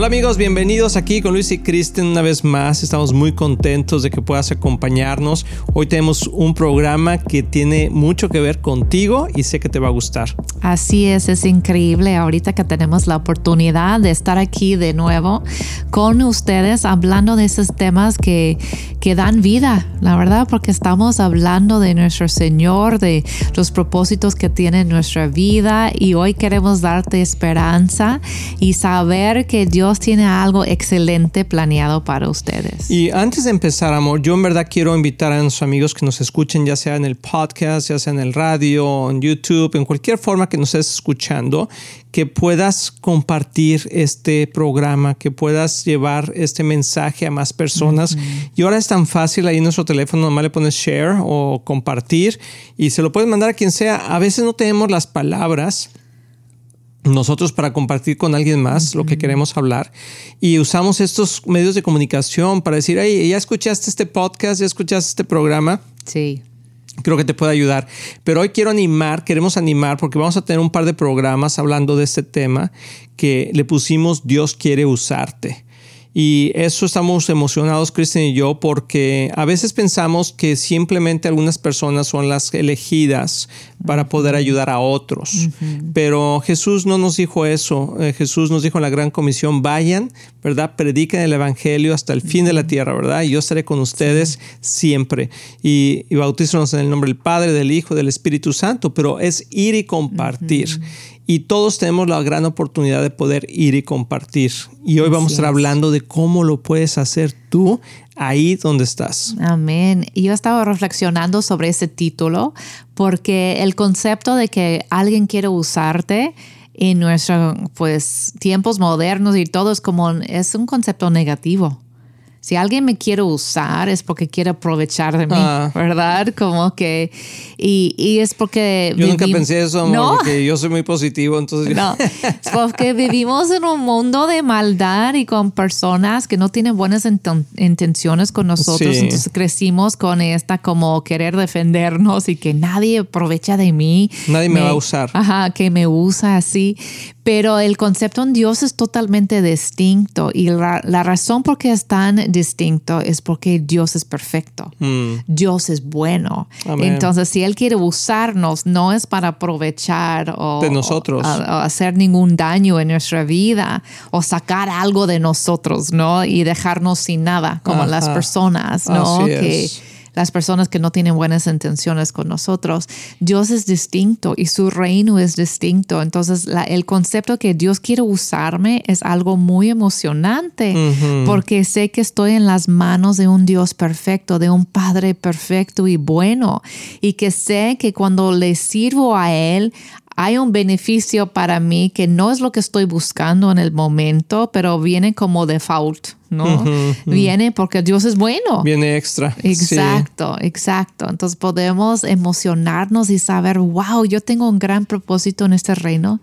Hola amigos, bienvenidos aquí con Luis y Kristen una vez más. Estamos muy contentos de que puedas acompañarnos. Hoy tenemos un programa que tiene mucho que ver contigo y sé que te va a gustar. Así es, es increíble ahorita que tenemos la oportunidad de estar aquí de nuevo con ustedes hablando de esos temas que, que dan vida, la verdad, porque estamos hablando de nuestro Señor, de los propósitos que tiene nuestra vida y hoy queremos darte esperanza y saber que Dios Dios tiene algo excelente planeado para ustedes. Y antes de empezar, amor, yo en verdad quiero invitar a nuestros amigos que nos escuchen, ya sea en el podcast, ya sea en el radio, en YouTube, en cualquier forma que nos estés escuchando, que puedas compartir este programa, que puedas llevar este mensaje a más personas. Y ahora es tan fácil ahí en nuestro teléfono, nomás le pones share o compartir y se lo puedes mandar a quien sea. A veces no tenemos las palabras nosotros para compartir con alguien más lo que queremos hablar y usamos estos medios de comunicación para decir, hey, ya escuchaste este podcast, ya escuchaste este programa. Sí. Creo que te puede ayudar. Pero hoy quiero animar, queremos animar porque vamos a tener un par de programas hablando de este tema que le pusimos Dios quiere usarte. Y eso estamos emocionados, Cristian y yo, porque a veces pensamos que simplemente algunas personas son las elegidas para poder ayudar a otros. Pero Jesús no nos dijo eso. Eh, Jesús nos dijo en la gran comisión, vayan, ¿verdad? Prediquen el Evangelio hasta el fin de la tierra, ¿verdad? Y yo estaré con ustedes siempre. Y, y bautízanos en el nombre del Padre, del Hijo, del Espíritu Santo. Pero es ir y compartir y todos tenemos la gran oportunidad de poder ir y compartir. Y hoy vamos a estar hablando de cómo lo puedes hacer tú ahí donde estás. Amén. Yo estaba reflexionando sobre ese título porque el concepto de que alguien quiere usarte en nuestros pues tiempos modernos y todo es como es un concepto negativo. Si alguien me quiere usar es porque quiere aprovechar de mí, ah. ¿verdad? Como que, y, y es porque... Yo nunca pensé eso, amor, porque yo soy muy positivo, entonces... No, es porque vivimos en un mundo de maldad y con personas que no tienen buenas intenciones con nosotros, entonces crecimos con esta como querer defendernos y que nadie aprovecha de mí. Nadie me, me va a usar. Ajá, que me usa así. Pero el concepto en Dios es totalmente distinto y la, razón por qué es tan distinto es porque Dios es perfecto. Mm. Dios es bueno. Entonces, si Él quiere usarnos, no es para aprovechar o, de nosotros. hacer ningún daño en nuestra vida o sacar algo de nosotros, ¿no? Y dejarnos sin nada, como las personas, ¿no? que, las personas que no tienen buenas intenciones con nosotros. Dios es distinto y su reino es distinto. Entonces, el concepto que Dios quiere usarme es algo muy emocionante porque sé que estoy en las manos de un Dios perfecto, de un Padre perfecto y bueno y que sé que cuando le sirvo a Él, hay un beneficio para mí que no es lo que estoy buscando en el momento, pero viene como default. ¿No? Viene porque Dios es bueno. Viene extra. Exacto, exacto. Entonces podemos emocionarnos y saber, wow, yo tengo un gran propósito en este reino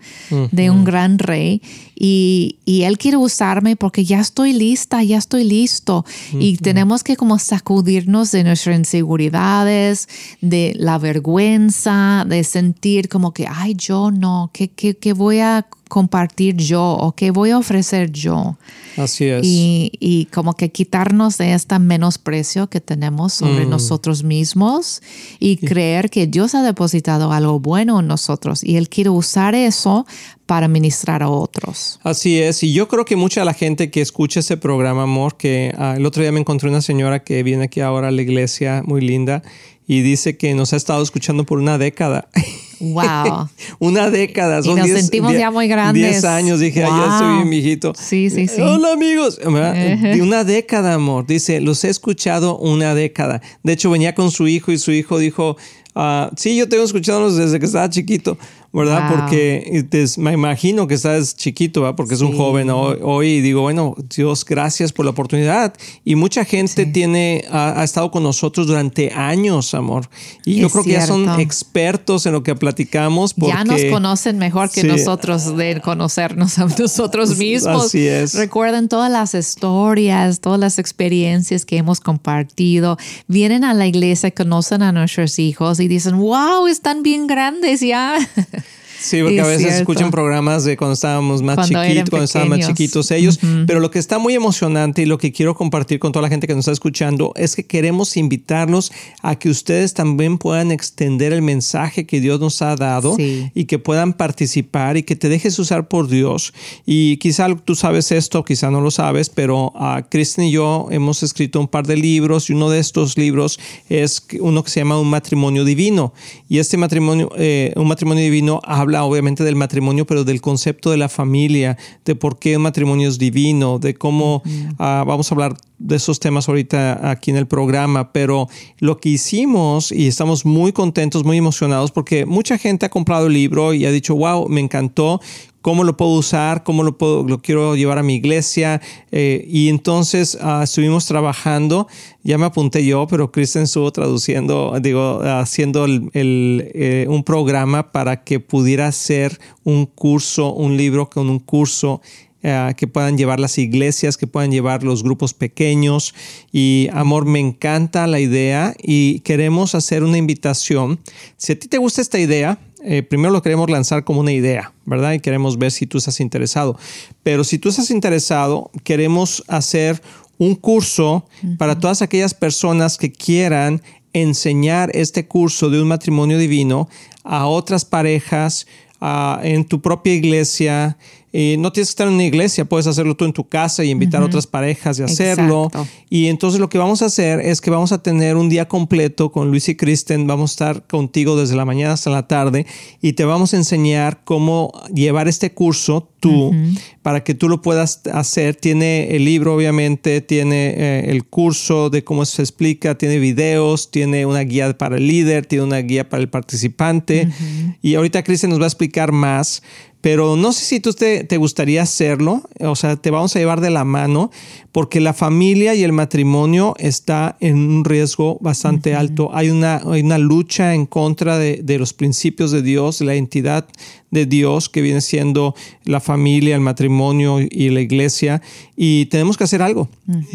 de un gran rey y, y, Él quiere usarme porque ya estoy lista, ya estoy listo. Y tenemos que como sacudirnos de nuestras inseguridades, de la vergüenza, de sentir como que, ay, yo no, ¿qué, qué, qué voy a compartir yo o qué voy a ofrecer yo. Así es. Y, y como que quitarnos de este menosprecio que tenemos sobre mm. nosotros mismos y creer que Dios ha depositado algo bueno en nosotros y Él quiere usar eso para ministrar a otros. Así es, y yo creo que mucha de la gente que escucha ese programa, amor, que ah, el otro día me encontré una señora que viene aquí ahora a la iglesia, muy linda, y dice que nos ha estado escuchando por una década. Wow. una década. Son y nos sentimos ya muy grandes. 10 años. Dije, ya estoy bien viejito. Sí, sí, sí. Hola, amigos. De una década, amor. Dice, los he escuchado una década. De hecho, venía con su hijo y su hijo dijo, ah, sí, yo tengo escuchándolos desde que estaba chiquito. ¿Verdad? Porque me imagino que estás chiquito, ¿verdad? Porque es un joven hoy, y digo, bueno, Dios, gracias por la oportunidad. Y mucha gente tiene, ha, estado con nosotros durante años, amor. Y yo creo que ya son expertos en lo que platicamos. Porque, ya nos conocen mejor que nosotros de conocernos a nosotros mismos. Así es. Recuerden todas las historias, todas las experiencias que hemos compartido. Vienen a la iglesia, conocen a nuestros hijos y dicen, wow, están bien grandes ya. Sí, porque a veces escuchan programas de cuando estábamos más chiquitos, cuando estaban más chiquitos ellos. Pero lo que está muy emocionante y lo que quiero compartir con toda la gente que nos está escuchando es que queremos invitarlos a que ustedes también puedan extender el mensaje que Dios nos ha dado y que puedan participar y que te dejes usar por Dios. Y quizá tú sabes esto, quizá no lo sabes, pero a Kristen y yo hemos escrito un par de libros y uno de estos libros es uno que se llama Un matrimonio divino. Y este matrimonio, eh, un matrimonio divino habla habla obviamente del matrimonio, pero del concepto de la familia, de por qué un matrimonio es divino, de cómo ah, vamos a hablar de esos temas ahorita aquí en el programa, pero lo que hicimos y estamos muy contentos, muy emocionados porque mucha gente ha comprado el libro y ha dicho, wow, me encantó, cómo lo puedo usar, cómo lo, puedo, lo quiero llevar a mi iglesia. Eh, y entonces ah, estuvimos trabajando, ya me apunté yo, pero Kristen estuvo traduciendo, digo, haciendo eh, un programa para que pudiera ser un curso, un libro con un curso eh, que puedan llevar las iglesias, que puedan llevar los grupos pequeños. Y amor, me encanta la idea y queremos hacer una invitación. Si a ti te gusta esta idea, eh, primero lo queremos lanzar como una idea, ¿verdad? Y queremos ver si tú estás interesado. Pero si tú estás interesado, queremos hacer un curso para todas aquellas personas que quieran enseñar este curso de un matrimonio divino a otras parejas, en tu propia iglesia, y no tienes que estar en una iglesia, puedes hacerlo tú en tu casa y invitar a otras parejas y hacerlo. Y entonces lo que vamos a hacer es que vamos a tener un día completo con Luis y Kristen, vamos a estar contigo desde la mañana hasta la tarde y te vamos a enseñar cómo llevar este curso tú para que tú lo puedas hacer. Tiene el libro, obviamente, tiene eh, el curso de cómo se explica, tiene videos, tiene una guía para el líder, tiene una guía para el participante. Y ahorita Kristen nos va a explicar más pero no sé si tú te, te, gustaría hacerlo, o sea, te vamos a llevar de la mano porque la familia y el matrimonio está en un riesgo bastante alto. Hay una, hay una lucha en contra de, de, los principios de Dios, la entidad de Dios que viene siendo la familia, el matrimonio y la iglesia y tenemos que hacer algo.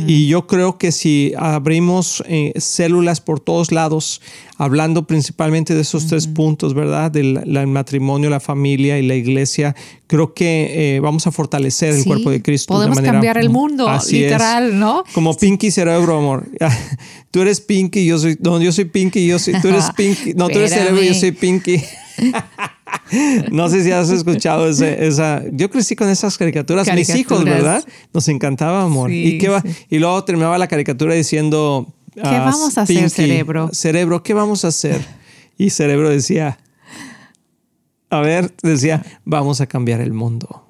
Y yo creo que si abrimos eh, células por todos lados, hablando principalmente de esos tres puntos, ¿verdad? Del matrimonio, la familia y la iglesia, creo que eh, vamos a fortalecer el cuerpo de Cristo. Podemos cambiar el mundo, literal, ¿no? Como Pinky Cerebro, amor. tú eres Pinky, yo soy, no, yo soy Pinky, yo soy, tú eres Pinky, no, tú eres Cerebro, yo soy Pinky. no sé si has escuchado esa. Yo crecí con esas caricaturas. Mis hijos, ¿verdad? Nos encantaba, amor. ¿Y, qué va? y luego terminaba la caricatura diciendo. ¿Qué ah, vamos a hacer, cerebro? Cerebro, ¿qué vamos a hacer? Y cerebro decía. A ver, decía, vamos a cambiar el mundo.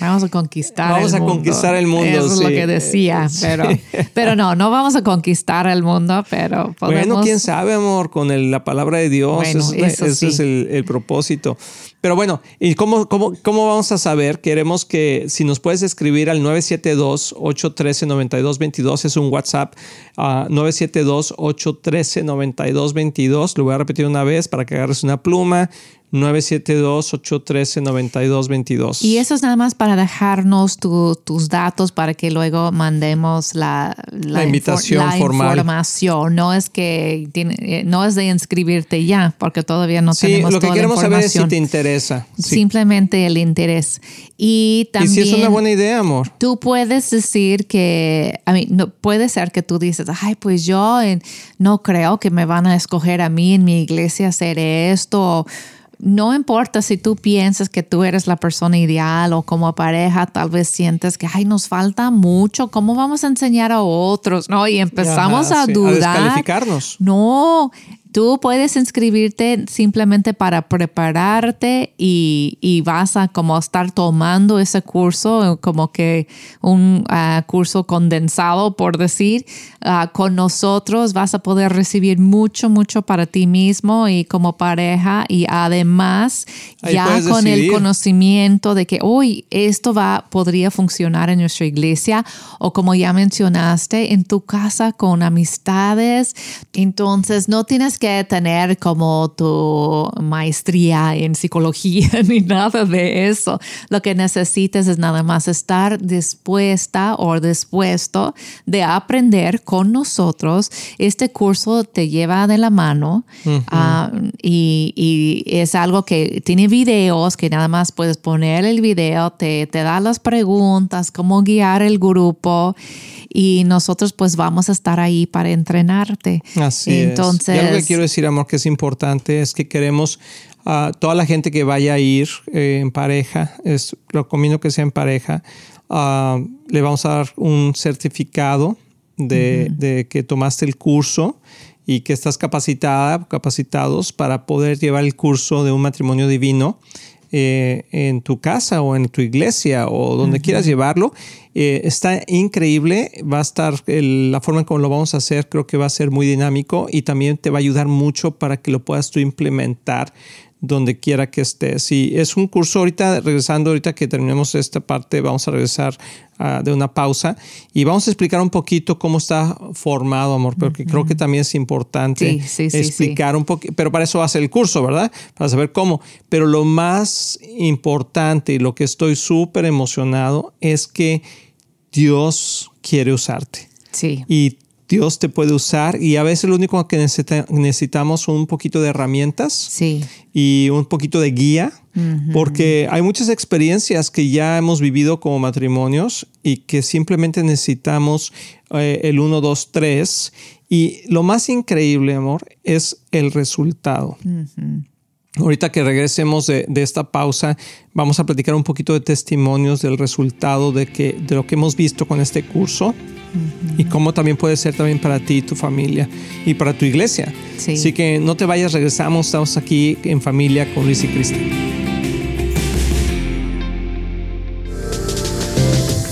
Vamos a conquistar vamos el mundo. a conquistar el mundo. Eso es lo que decía, pero, pero no, no vamos a conquistar el mundo, pero podemos... Bueno, quién sabe, amor, con la palabra de Dios, ese es el, propósito. Pero bueno, ¿y cómo, cómo, cómo vamos a saber? Queremos que si nos puedes escribir al 972-813-9222, es un WhatsApp, uh, 972-813-9222, lo voy a repetir una vez para que agarres una pluma, 972-813-9222. Y eso es nada más para dejarnos tus datos para que luego mandemos la, la, invitación la información. No es que eh, no es de inscribirte ya, porque todavía no tenemos lo que queremos saber es si te interesa. Simplemente el interés. Y también. Y si es una buena idea, amor. Tú puedes decir que, a mí, no, puede ser que tú dices, ay, pues yo no creo que me van a escoger a mí en mi iglesia hacer esto no importa si tú piensas que tú eres la persona ideal o como pareja tal vez sientes que, ay, nos falta mucho, ¿cómo vamos a enseñar a otros? ¿No? Y empezamos a dudar. A descalificarnos. No, Tú puedes inscribirte simplemente para prepararte y, vas a como estar tomando ese curso, como que un ah, curso condensado, por decir, ah, con nosotros. Vas a poder recibir mucho, mucho para ti mismo y como pareja y además ya con el conocimiento de que hoy esto va, podría funcionar en nuestra iglesia o como ya mencionaste, en tu casa con amistades. Entonces no tienes que tener como tu maestría en psicología ni nada de eso. Lo que necesitas es nada más estar dispuesta o dispuesto de aprender con nosotros. Este curso te lleva de la mano ah, y, y, es algo que tiene videos que nada más puedes poner el video, te, te da las preguntas, cómo guiar el grupo y nosotros pues vamos a estar ahí para entrenarte. Así Entonces, es. Y algo que quiero decir, amor, que es importante es que queremos a toda la gente que vaya a ir eh, en pareja, es, recomiendo que sea en pareja, ah, le vamos a dar un certificado de, de, que tomaste el curso y que estás capacitada, capacitados para poder llevar el curso de un matrimonio divino eh, en tu casa o en tu iglesia o donde quieras llevarlo. Eh, está increíble, va a estar la forma en cómo lo vamos a hacer, creo que va a ser muy dinámico y también te va a ayudar mucho para que lo puedas tú implementar donde quiera que estés. Y es un curso ahorita, regresando ahorita que terminemos esta parte, vamos a regresar ah, de una pausa y vamos a explicar un poquito cómo está formado, amor, porque creo que también es importante explicar un poquito, pero para eso va a ser el curso, ¿verdad? Para saber cómo. Pero lo más importante y lo que estoy súper emocionado es que Dios quiere usarte. Sí. Y Dios te puede usar y a veces lo único que necesitamos un poquito de herramientas sí. y un poquito de guía, porque hay muchas experiencias que ya hemos vivido como matrimonios y que simplemente necesitamos eh, el 1, 2, 3. Y lo más increíble, amor, es el resultado. Ahorita que regresemos de, esta pausa, vamos a platicar un poquito de testimonios del resultado de, que, de lo que hemos visto con este curso y cómo también puede ser también para ti, tu familia y para tu iglesia. Así que no te vayas, regresamos, estamos aquí en familia con Luis y Cristian.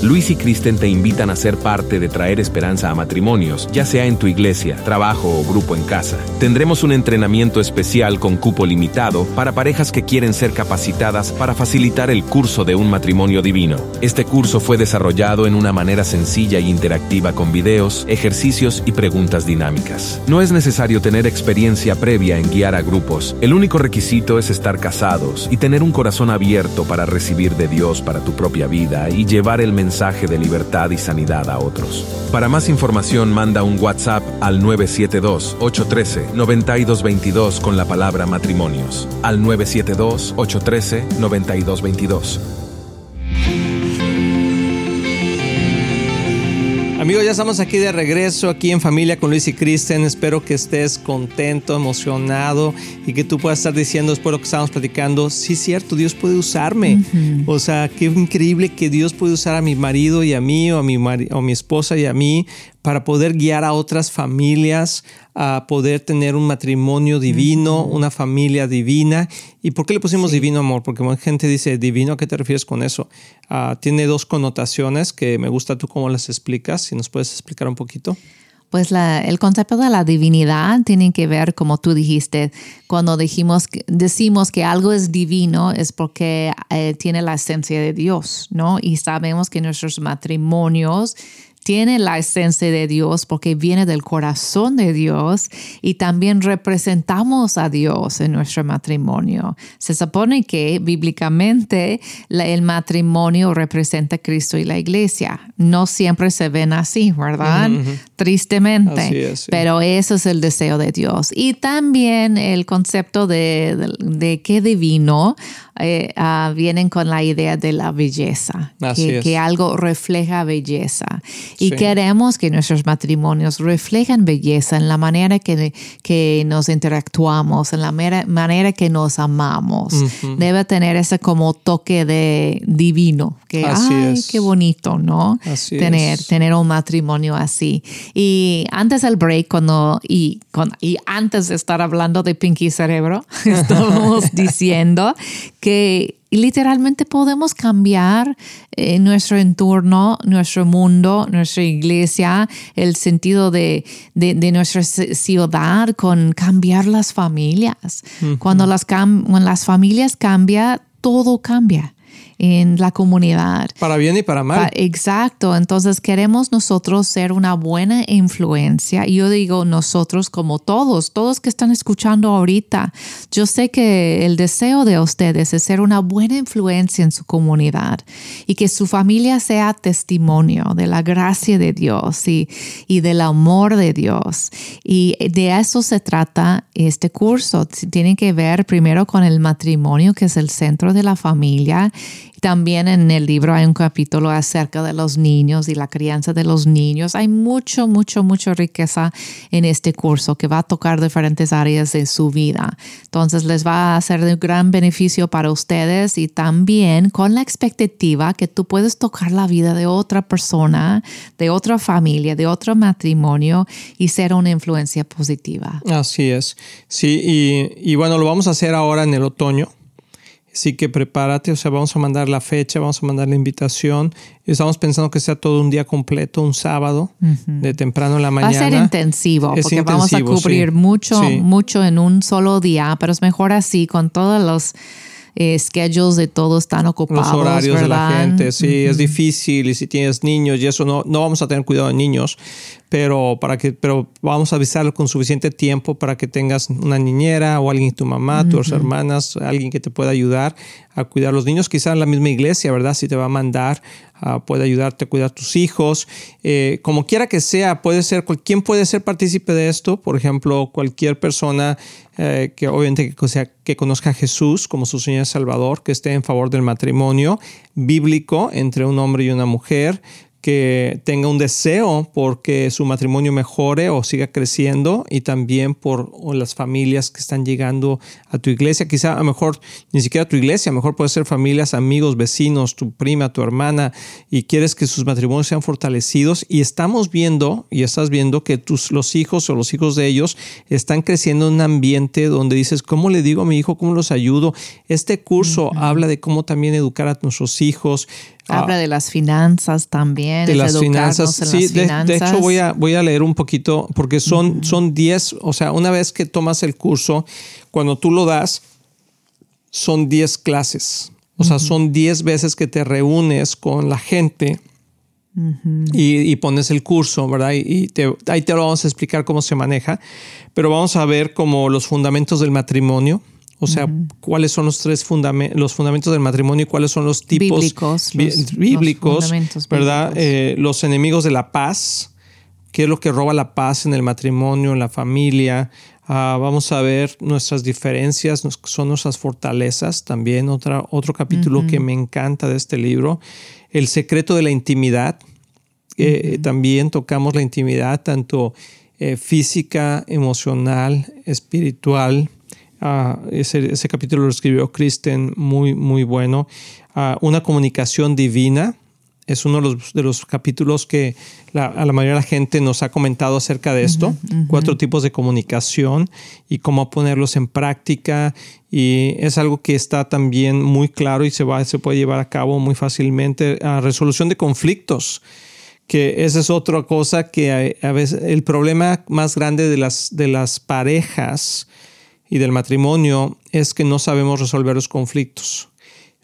Luis y Kristen te invitan a ser parte de traer esperanza a matrimonios, ya sea en tu iglesia, trabajo o grupo en casa. Tendremos un entrenamiento especial con cupo limitado para parejas que quieren ser capacitadas para facilitar el curso de un matrimonio divino. Este curso fue desarrollado en una manera sencilla e interactiva con videos, ejercicios y preguntas dinámicas. No es necesario tener experiencia previa en guiar a grupos. El único requisito es estar casados y tener un corazón abierto para recibir de Dios para tu propia vida y llevar el mensaje mensaje de libertad y sanidad a otros. Para más información manda un WhatsApp al 972-813-9222 con la palabra matrimonios. Al 972-813-9222. Amigos, ya estamos aquí de regreso, aquí en familia con Luis y Kristen. Espero que estés contento, emocionado y que tú puedas estar diciendo después de lo que estamos platicando, sí cierto, Dios puede usarme. O sea, qué increíble que Dios puede usar a mi marido y a mí, o a mi, o a mi esposa y a mí, para poder guiar a otras familias a poder tener un matrimonio divino, una familia divina. ¿Y por qué le pusimos divino amor? Porque mucha gente dice, divino, ¿a qué te refieres con eso? Ah, tiene dos connotaciones que me gusta tú cómo las explicas, si nos puedes explicar un poquito. Pues el concepto de la divinidad tiene que ver, como tú dijiste, cuando dijimos, decimos que algo es divino es porque eh, tiene la esencia de Dios, ¿no? Y sabemos que nuestros matrimonios tiene la esencia de Dios porque viene del corazón de Dios y también representamos a Dios en nuestro matrimonio. Se supone que bíblicamente el matrimonio representa a Cristo y la iglesia. No siempre se ven así, ¿verdad? Tristemente. Pero eso es el deseo de Dios. Y también el concepto de, de, qué divino eh, ah, vienen con la idea de la belleza, que, algo refleja belleza. Y queremos que nuestros matrimonios reflejen belleza en la manera que, que nos interactuamos, en la manera que nos amamos. Debe tener ese como toque de divino, que ay, qué bonito, ¿no? tener, tener un matrimonio así. Y antes del break, cuando, y, y antes de estar hablando de Pinky Cerebro, estábamos diciendo que literalmente podemos cambiar eh, nuestro entorno, nuestro mundo, nuestra iglesia, el sentido de, nuestra ciudad con cambiar las familias. Cuando las, cuando las familias cambian, todo cambia en la comunidad. Para bien y para mal. exacto. Entonces queremos nosotros ser una buena influencia. Yo digo nosotros como todos, todos que están escuchando ahorita. Yo sé que el deseo de ustedes es ser una buena influencia en su comunidad y que su familia sea testimonio de la gracia de Dios y, y del amor de Dios. Y de eso se trata este curso. Tiene que ver primero con el matrimonio, que es el centro de la familia también en el libro hay un capítulo acerca de los niños y la crianza de los niños. Hay mucho, mucho, mucha riqueza en este curso que va a tocar diferentes áreas de su vida. Entonces les va a ser de gran beneficio para ustedes y también con la expectativa que tú puedes tocar la vida de otra persona, de otra familia, de otro matrimonio y ser una influencia positiva. Así es. Sí, y, y bueno, lo vamos a hacer ahora en el otoño. Así que prepárate, o sea, vamos a mandar la fecha, vamos a mandar la invitación. Estamos pensando que sea todo un día completo, un sábado, de temprano en la mañana. Va a ser intensivo, porque vamos a cubrir mucho, mucho en un solo día, pero es mejor así, con todos los eh, schedules de todos están ocupados. Los horarios de la gente, sí, es difícil. Y si tienes niños y eso, no, no vamos a tener cuidado de niños pero, para que, pero vamos a avisarlo con suficiente tiempo para que tengas una niñera o alguien, tu mamá, tus hermanas, alguien que te pueda ayudar a cuidar a los niños, quizás en la misma iglesia, ¿verdad? Si te va a mandar, uh, puede ayudarte a cuidar a tus hijos. Eh, como quiera que sea, puede ser, ¿quién puede ser partícipe de esto? Por ejemplo, cualquier persona eh, que obviamente que, sea, que conozca a Jesús como su Señor Salvador, que esté en favor del matrimonio bíblico entre un hombre y una mujer, que tenga un deseo porque su matrimonio mejore o siga creciendo y también por las familias que están llegando a tu iglesia. Quizá a lo mejor ni siquiera a tu iglesia, a lo mejor puede ser familias, amigos, vecinos, tu prima, tu hermana y quieres que sus matrimonios sean fortalecidos y estamos viendo y estás viendo que tus, los hijos o los hijos de ellos están creciendo en un ambiente donde dices, ¿cómo le digo a mi hijo? ¿Cómo los ayudo? Este curso habla de cómo también educar a nuestros hijos. Habla de las finanzas también. De las finanzas. sí, de, hecho voy a, voy a leer un poquito porque son, son 10, o sea, una vez que tomas el curso, cuando tú lo das, son 10 clases. O sea, son 10 veces que te reúnes con la gente y, pones el curso, ¿verdad? Y, ahí te lo vamos a explicar cómo se maneja. Pero vamos a ver como los fundamentos del matrimonio o sea, cuáles son los tres fundamentos, los fundamentos del matrimonio y cuáles son los tipos bíblicos, ¿verdad? Eh, los enemigos de la paz, qué es lo que roba la paz en el matrimonio, en la familia. Ah, vamos a ver nuestras diferencias, son nuestras fortalezas también. Otra, otro capítulo que me encanta de este libro, el secreto de la intimidad. Eh, también tocamos la intimidad tanto eh, física, emocional, espiritual Ah, ese, ese, capítulo lo escribió Kristen, muy, muy bueno. Ah, una comunicación divina es uno de los, de los capítulos que la, a la mayoría de la gente nos ha comentado acerca de esto. Cuatro tipos de comunicación y cómo ponerlos en práctica. Y es algo que está también muy claro y se, va, se puede llevar a cabo muy fácilmente. a resolución de conflictos que esa es otra cosa que a, veces el problema más grande de las, de las parejas y del matrimonio es que no sabemos resolver los conflictos.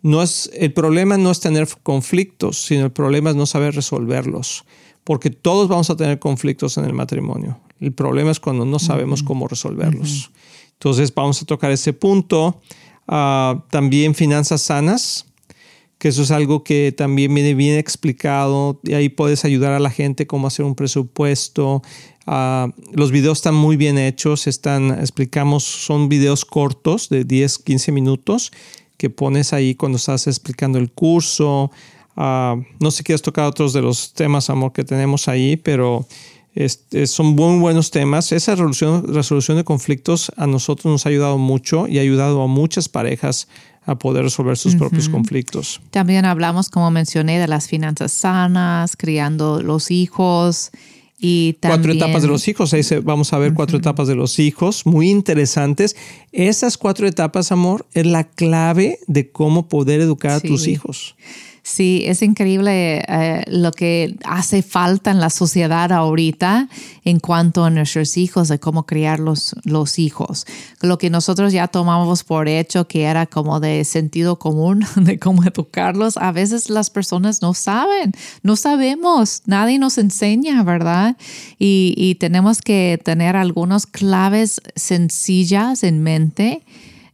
No es, el problema no es tener conflictos, sino el problema es no saber resolverlos, porque todos vamos a tener conflictos en el matrimonio. El problema es cuando no sabemos cómo resolverlos. Entonces vamos a tocar ese punto. Ah, también finanzas sanas, que eso es algo que también viene bien explicado y ahí puedes ayudar a la gente cómo hacer un presupuesto, Ah, los videos están muy bien hechos, están, explicamos, son videos cortos de 10, 15 minutos que pones ahí cuando estás explicando el curso. Ah, no sé si quieres tocar otros de los temas, amor, que tenemos ahí, pero son muy buenos temas. Esa resolución, resolución de conflictos a nosotros nos ha ayudado mucho y ha ayudado a muchas parejas a poder resolver sus propios conflictos. También hablamos, como mencioné, de las finanzas sanas, criando los hijos. Y cuatro etapas de los hijos. Ahí vamos a ver cuatro etapas de los hijos, muy interesantes. Esas cuatro etapas, amor, es la clave de cómo poder educar a tus hijos. Sí, es increíble eh, lo que hace falta en la sociedad ahorita en cuanto a nuestros hijos, de cómo criar los, los hijos. Lo que nosotros ya tomamos por hecho, que era como de sentido común, de cómo educarlos, a veces las personas no saben, no sabemos, nadie nos enseña, ¿verdad? Y, y tenemos que tener algunas claves sencillas en mente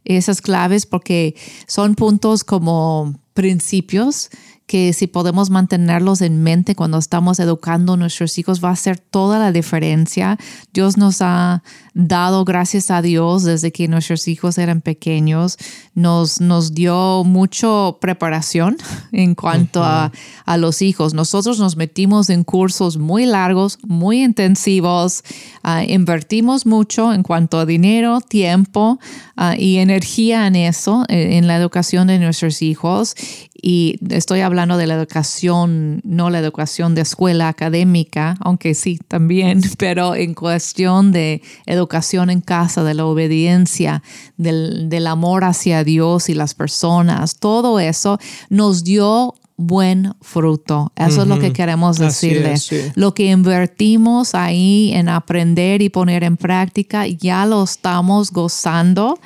esas claves porque son puntos como principios que si podemos mantenerlos en mente cuando estamos educando a nuestros hijos va a hacer toda la diferencia. Dios nos ha dado, gracias a Dios, desde que nuestros hijos eran pequeños, nos, nos dio mucho preparación en cuanto a, a, los hijos. Nosotros nos metimos en cursos muy largos, muy intensivos, uh, invertimos mucho en cuanto a dinero, tiempo uh, y energía en eso, en la educación de nuestros hijos. Y estoy hablando de la educación, no la educación de escuela académica, aunque sí también, pero en cuestión de educación en casa, de la obediencia, del, del amor hacia Dios y las personas, todo eso nos dio buen fruto. Eso es lo que queremos decirles. Lo que invertimos ahí en aprender y poner en práctica, ya lo estamos gozando.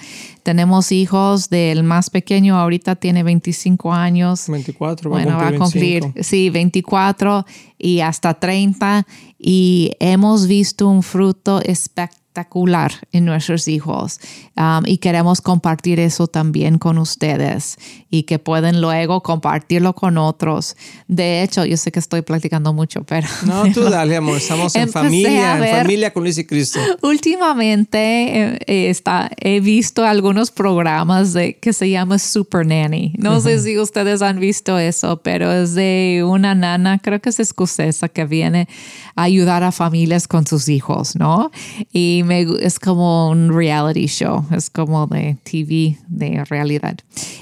Tenemos hijos del más pequeño, ahorita tiene 25 años. 24, va bueno, a cumplir. Va a cumplir, sí, 24 y hasta 30. Y hemos visto un fruto espectacular espectacular en nuestros hijos um, y queremos compartir eso también con ustedes y que pueden luego compartirlo con otros. De hecho, yo sé que estoy platicando mucho, pero... No, tú dale, amor, estamos en familia, en familia con Luis y Cristo. Últimamente eh, eh, está, he visto algunos programas de, que se llama Super Nanny. No sé si ustedes han visto eso, pero es de una nana, creo que es escocesa, que viene a ayudar a familias con sus hijos, ¿no? Y es como un reality show, es como de TV, de realidad.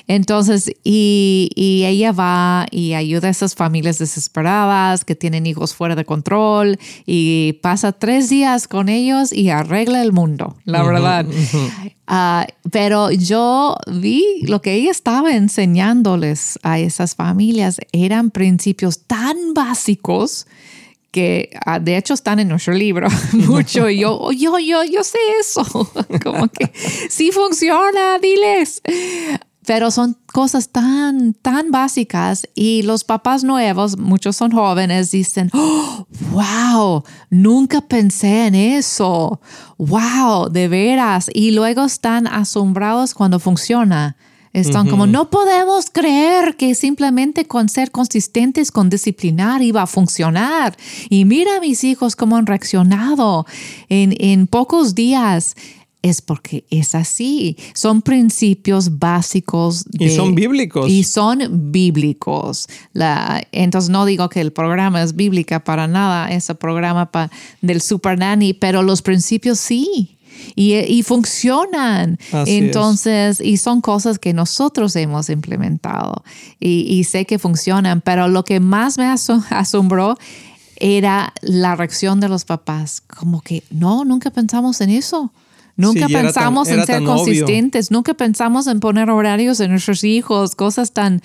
Entonces, y, y, ella va y ayuda a esas familias desesperadas que tienen hijos fuera de control y pasa tres días con ellos y arregla el mundo, la verdad. Ah, pero yo vi lo que ella estaba enseñándoles a esas familias eran principios tan básicos que ah, de hecho están en nuestro libro mucho. Y yo, yo, yo, yo sé eso. Como que sí funciona, diles. Pero son cosas tan, tan básicas y los papás nuevos, muchos son jóvenes, dicen, oh, wow, nunca pensé en eso. Wow, de veras. Y luego están asombrados cuando funciona. Están como, no podemos creer que simplemente con ser consistentes, con disciplinar iba a funcionar. Y mira a mis hijos cómo han reaccionado en, en pocos días es porque es así. Son principios básicos. y son bíblicos. Y son bíblicos. La, entonces no digo que el programa es bíblica para nada, ese programa del Super Nanny, pero los principios sí y, funcionan. Entonces, y son cosas que nosotros hemos implementado y, sé que funcionan, pero lo que más me asombró era la reacción de los papás, como que no, nunca pensamos en eso. Nunca pensamos en ser consistentes, nunca pensamos en poner horarios en nuestros hijos, cosas tan,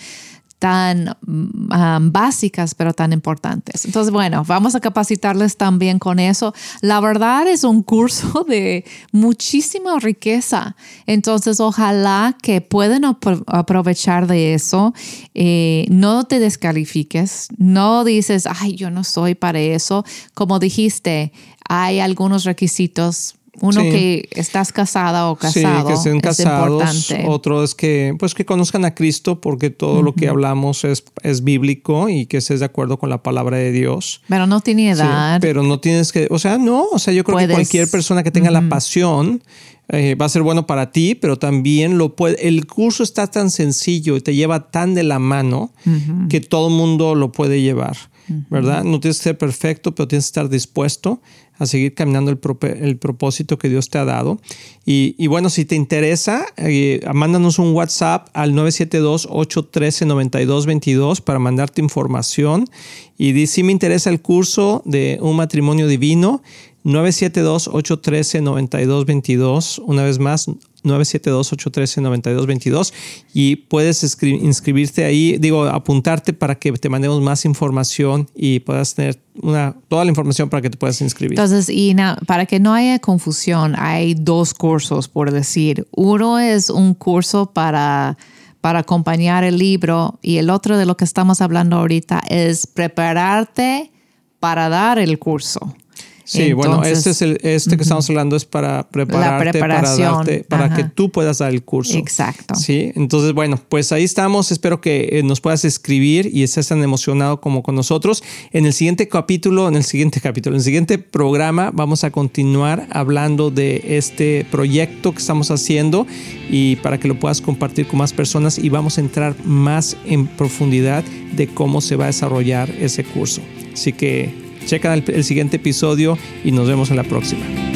tan básicas, pero tan importantes. Entonces, bueno, vamos a capacitarles también con eso. La verdad es un curso de muchísima riqueza. Entonces, ojalá que puedan aprovechar de eso. Eh, no te descalifiques, no dices, ay, yo no soy para eso. Como dijiste, hay algunos requisitos uno que estás casada o casado. Sí, que estén casados. Otro es que, pues, que conozcan a Cristo porque todo lo que hablamos es, es bíblico y que estés de acuerdo con la palabra de Dios. Pero no tiene edad. pero no tienes que, o sea, no, o sea, yo creo que cualquier persona que tenga la pasión eh, va a ser bueno para ti, pero también lo puede, el curso está tan sencillo y te lleva tan de la mano que todo el mundo lo puede llevar, ¿verdad? No tienes que ser perfecto, pero tienes que estar dispuesto a seguir caminando el, el propósito que Dios te ha dado. Y, bueno, si te interesa, eh, mándanos un WhatsApp al 972-813-9222 para mandarte información. Y di si me interesa el curso de un matrimonio divino 972-813-9222. Una vez más, 972-813-9222. Y puedes inscribirte ahí, digo, apuntarte para que te mandemos más información y puedas tener una, toda la información para que te puedas inscribir. Entonces, y para que no haya confusión, hay dos cursos, por decir. Uno es un curso para para acompañar el libro y el otro de lo que estamos hablando ahorita es prepararte para dar el curso. Sí, bueno, este, es el, este que estamos hablando es para prepararte, para, darte, para que tú puedas dar el curso. Exacto. Sí, entonces, bueno, pues ahí estamos. Espero que eh, nos puedas escribir y estés tan emocionado como con nosotros. En el siguiente capítulo, en el siguiente capítulo, en el siguiente programa, vamos a continuar hablando de este proyecto que estamos haciendo y para que lo puedas compartir con más personas y vamos a entrar más en profundidad de cómo se va a desarrollar ese curso. Así que Checa el, siguiente episodio y nos vemos en la próxima.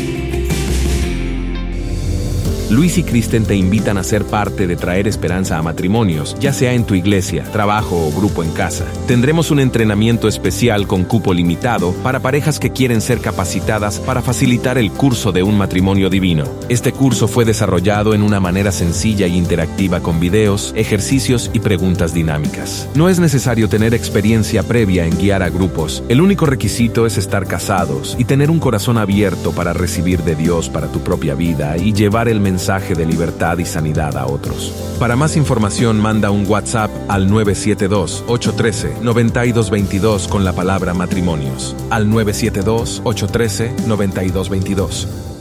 Luis y Kristen te invitan a ser parte de traer esperanza a matrimonios, ya sea en tu iglesia, trabajo o grupo en casa. Tendremos un entrenamiento especial con cupo limitado para parejas que quieren ser capacitadas para facilitar el curso de un matrimonio divino. Este curso fue desarrollado en una manera sencilla e interactiva con videos, ejercicios y preguntas dinámicas. No es necesario tener experiencia previa en guiar a grupos. El único requisito es estar casados y tener un corazón abierto para recibir de Dios para tu propia vida y llevar el mensaje mensaje de libertad y sanidad a otros. Para más información manda un WhatsApp al 972-813-9222 con la palabra matrimonios. Al 972-813-9222.